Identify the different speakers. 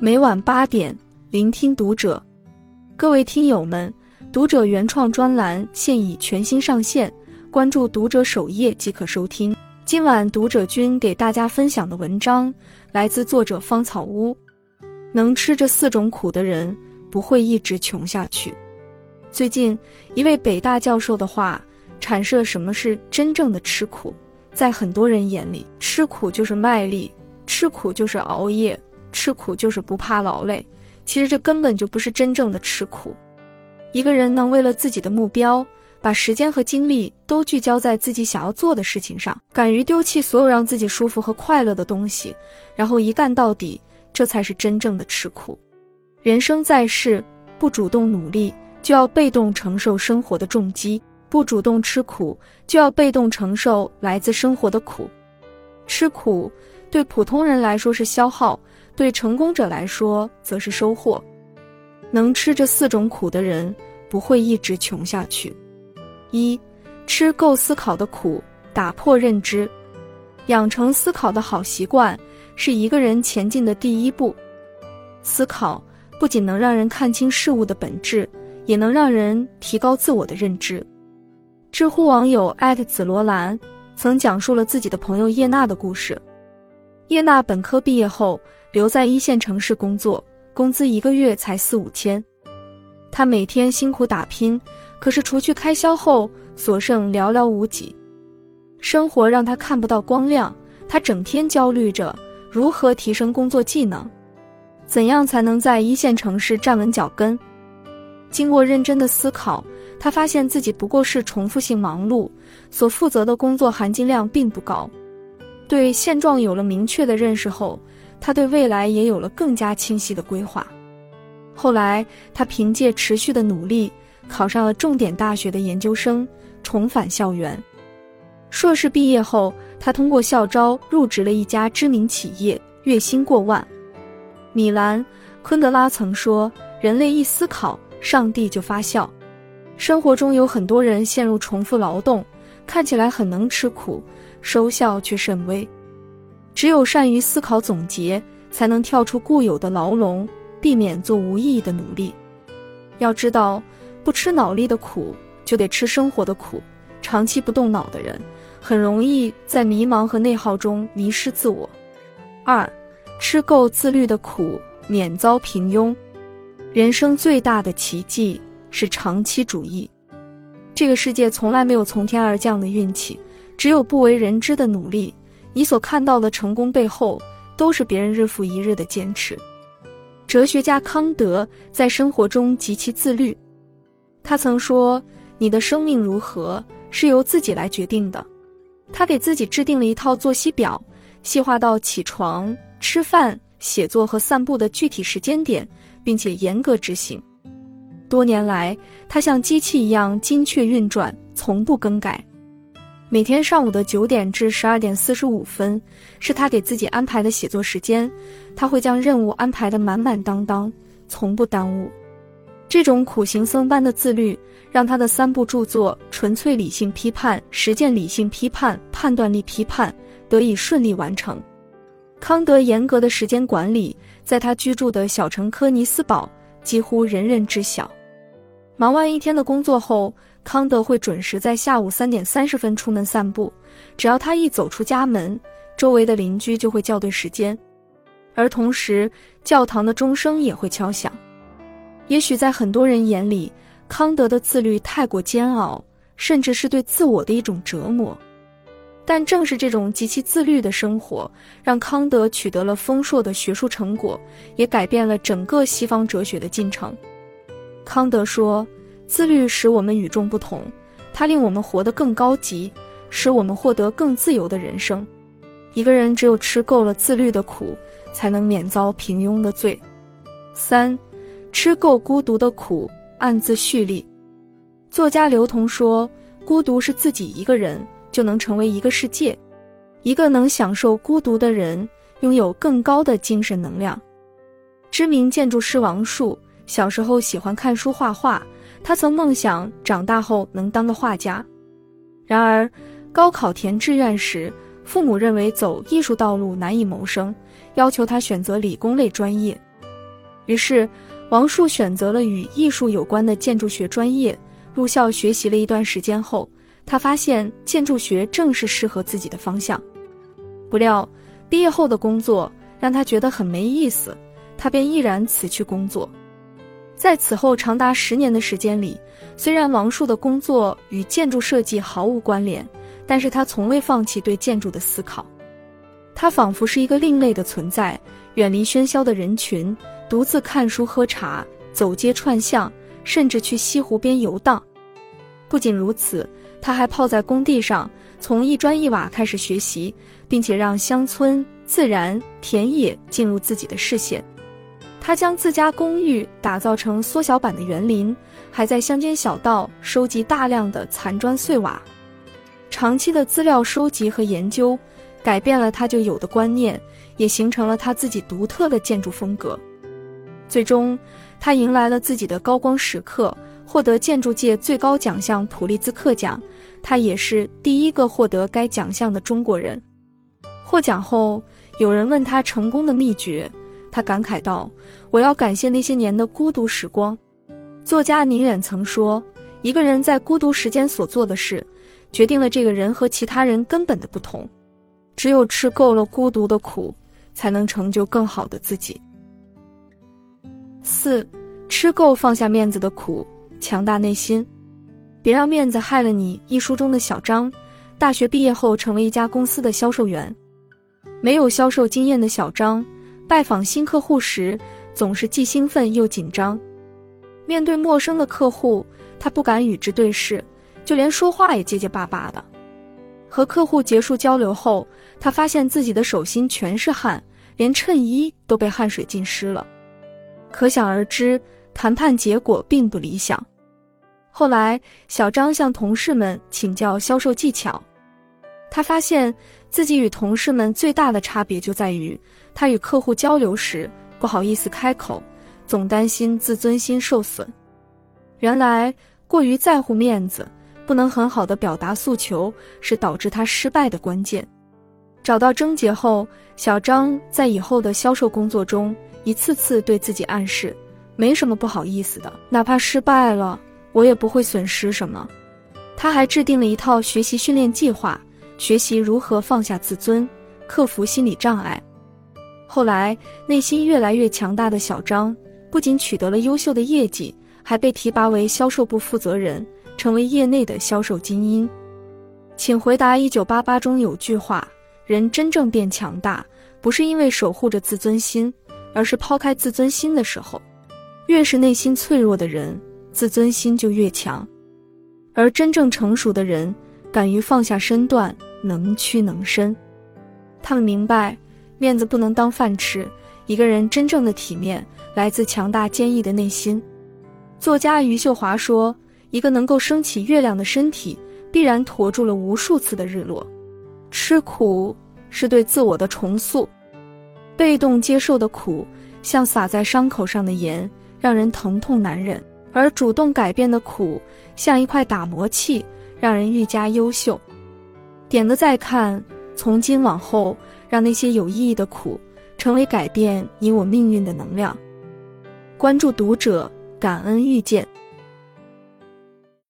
Speaker 1: 每晚八点，聆听读者。各位听友们，读者原创专栏现已全新上线，关注读者首页即可收听。今晚读者君给大家分享的文章来自作者芳草屋。能吃这四种苦的人，不会一直穷下去。最近，一位北大教授的话阐释了什么是真正的吃苦。在很多人眼里，吃苦就是卖力，吃苦就是熬夜。吃苦就是不怕劳累，其实这根本就不是真正的吃苦。一个人能为了自己的目标，把时间和精力都聚焦在自己想要做的事情上，敢于丢弃所有让自己舒服和快乐的东西，然后一干到底，这才是真正的吃苦。人生在世，不主动努力，就要被动承受生活的重击；不主动吃苦，就要被动承受来自生活的苦。吃苦对普通人来说是消耗。对成功者来说，则是收获。能吃这四种苦的人，不会一直穷下去。一，吃够思考的苦，打破认知，养成思考的好习惯，是一个人前进的第一步。思考不仅能让人看清事物的本质，也能让人提高自我的认知。知乎网友艾特紫罗兰曾讲述了自己的朋友叶娜的故事。叶娜本科毕业后。留在一线城市工作，工资一个月才四五千。他每天辛苦打拼，可是除去开销后，所剩寥寥无几。生活让他看不到光亮，他整天焦虑着如何提升工作技能，怎样才能在一线城市站稳脚跟。经过认真的思考，他发现自己不过是重复性忙碌，所负责的工作含金量并不高。对现状有了明确的认识后。他对未来也有了更加清晰的规划。后来，他凭借持续的努力，考上了重点大学的研究生，重返校园。硕士毕业后，他通过校招入职了一家知名企业，月薪过万。米兰·昆德拉曾说：“人类一思考，上帝就发笑。”生活中有很多人陷入重复劳动，看起来很能吃苦，收效却甚微。只有善于思考总结，才能跳出固有的牢笼，避免做无意义的努力。要知道，不吃脑力的苦，就得吃生活的苦。长期不动脑的人，很容易在迷茫和内耗中迷失自我。二，吃够自律的苦，免遭平庸。人生最大的奇迹是长期主义。这个世界从来没有从天而降的运气，只有不为人知的努力。你所看到的成功背后，都是别人日复一日的坚持。哲学家康德在生活中极其自律，他曾说：“你的生命如何，是由自己来决定的。”他给自己制定了一套作息表，细化到起床、吃饭、写作和散步的具体时间点，并且严格执行。多年来，他像机器一样精确运转，从不更改。每天上午的九点至十二点四十五分，是他给自己安排的写作时间。他会将任务安排的满满当当，从不耽误。这种苦行僧般的自律，让他的三部著作《纯粹理性批判》《实践理性批判》《判断力批判》得以顺利完成。康德严格的时间管理，在他居住的小城科尼斯堡几乎人人知晓。忙完一天的工作后。康德会准时在下午三点三十分出门散步，只要他一走出家门，周围的邻居就会校对时间，而同时教堂的钟声也会敲响。也许在很多人眼里，康德的自律太过煎熬，甚至是对自我的一种折磨。但正是这种极其自律的生活，让康德取得了丰硕的学术成果，也改变了整个西方哲学的进程。康德说。自律使我们与众不同，它令我们活得更高级，使我们获得更自由的人生。一个人只有吃够了自律的苦，才能免遭平庸的罪。三，吃够孤独的苦，暗自蓄力。作家刘同说：“孤独是自己一个人就能成为一个世界。一个能享受孤独的人，拥有更高的精神能量。”知名建筑师王树小时候喜欢看书画画。他曾梦想长大后能当个画家，然而高考填志愿时，父母认为走艺术道路难以谋生，要求他选择理工类专业。于是，王树选择了与艺术有关的建筑学专业。入校学习了一段时间后，他发现建筑学正是适合自己的方向。不料，毕业后的工作让他觉得很没意思，他便毅然辞去工作。在此后长达十年的时间里，虽然王树的工作与建筑设计毫无关联，但是他从未放弃对建筑的思考。他仿佛是一个另类的存在，远离喧嚣的人群，独自看书喝茶，走街串巷，甚至去西湖边游荡。不仅如此，他还泡在工地上，从一砖一瓦开始学习，并且让乡村、自然、田野进入自己的视线。他将自家公寓打造成缩小版的园林，还在乡间小道收集大量的残砖碎瓦。长期的资料收集和研究，改变了他就有的观念，也形成了他自己独特的建筑风格。最终，他迎来了自己的高光时刻，获得建筑界最高奖项普利兹克奖。他也是第一个获得该奖项的中国人。获奖后，有人问他成功的秘诀。他感慨道：“我要感谢那些年的孤独时光。”作家宁远曾说：“一个人在孤独时间所做的事，决定了这个人和其他人根本的不同。只有吃够了孤独的苦，才能成就更好的自己。”四，吃够放下面子的苦，强大内心。别让面子害了你。一书中的小张，大学毕业后成为一家公司的销售员，没有销售经验的小张。拜访新客户时，总是既兴奋又紧张。面对陌生的客户，他不敢与之对视，就连说话也结结巴巴的。和客户结束交流后，他发现自己的手心全是汗，连衬衣都被汗水浸湿了。可想而知，谈判结果并不理想。后来，小张向同事们请教销售技巧，他发现自己与同事们最大的差别就在于。他与客户交流时不好意思开口，总担心自尊心受损。原来过于在乎面子，不能很好的表达诉求，是导致他失败的关键。找到症结后，小张在以后的销售工作中，一次次对自己暗示，没什么不好意思的，哪怕失败了，我也不会损失什么。他还制定了一套学习训练计划，学习如何放下自尊，克服心理障碍。后来，内心越来越强大的小张，不仅取得了优秀的业绩，还被提拔为销售部负责人，成为业内的销售精英。请回答：一九八八中有句话，人真正变强大，不是因为守护着自尊心，而是抛开自尊心的时候。越是内心脆弱的人，自尊心就越强。而真正成熟的人，敢于放下身段，能屈能伸。他们明白。面子不能当饭吃，一个人真正的体面来自强大坚毅的内心。作家余秀华说：“一个能够升起月亮的身体，必然驮住了无数次的日落。吃苦是对自我的重塑，被动接受的苦像撒在伤口上的盐，让人疼痛难忍；而主动改变的苦像一块打磨器，让人愈加优秀。”点个再看，从今往后。让那些有意义的苦，成为改变你我命运的能量。关注读者，感恩遇见。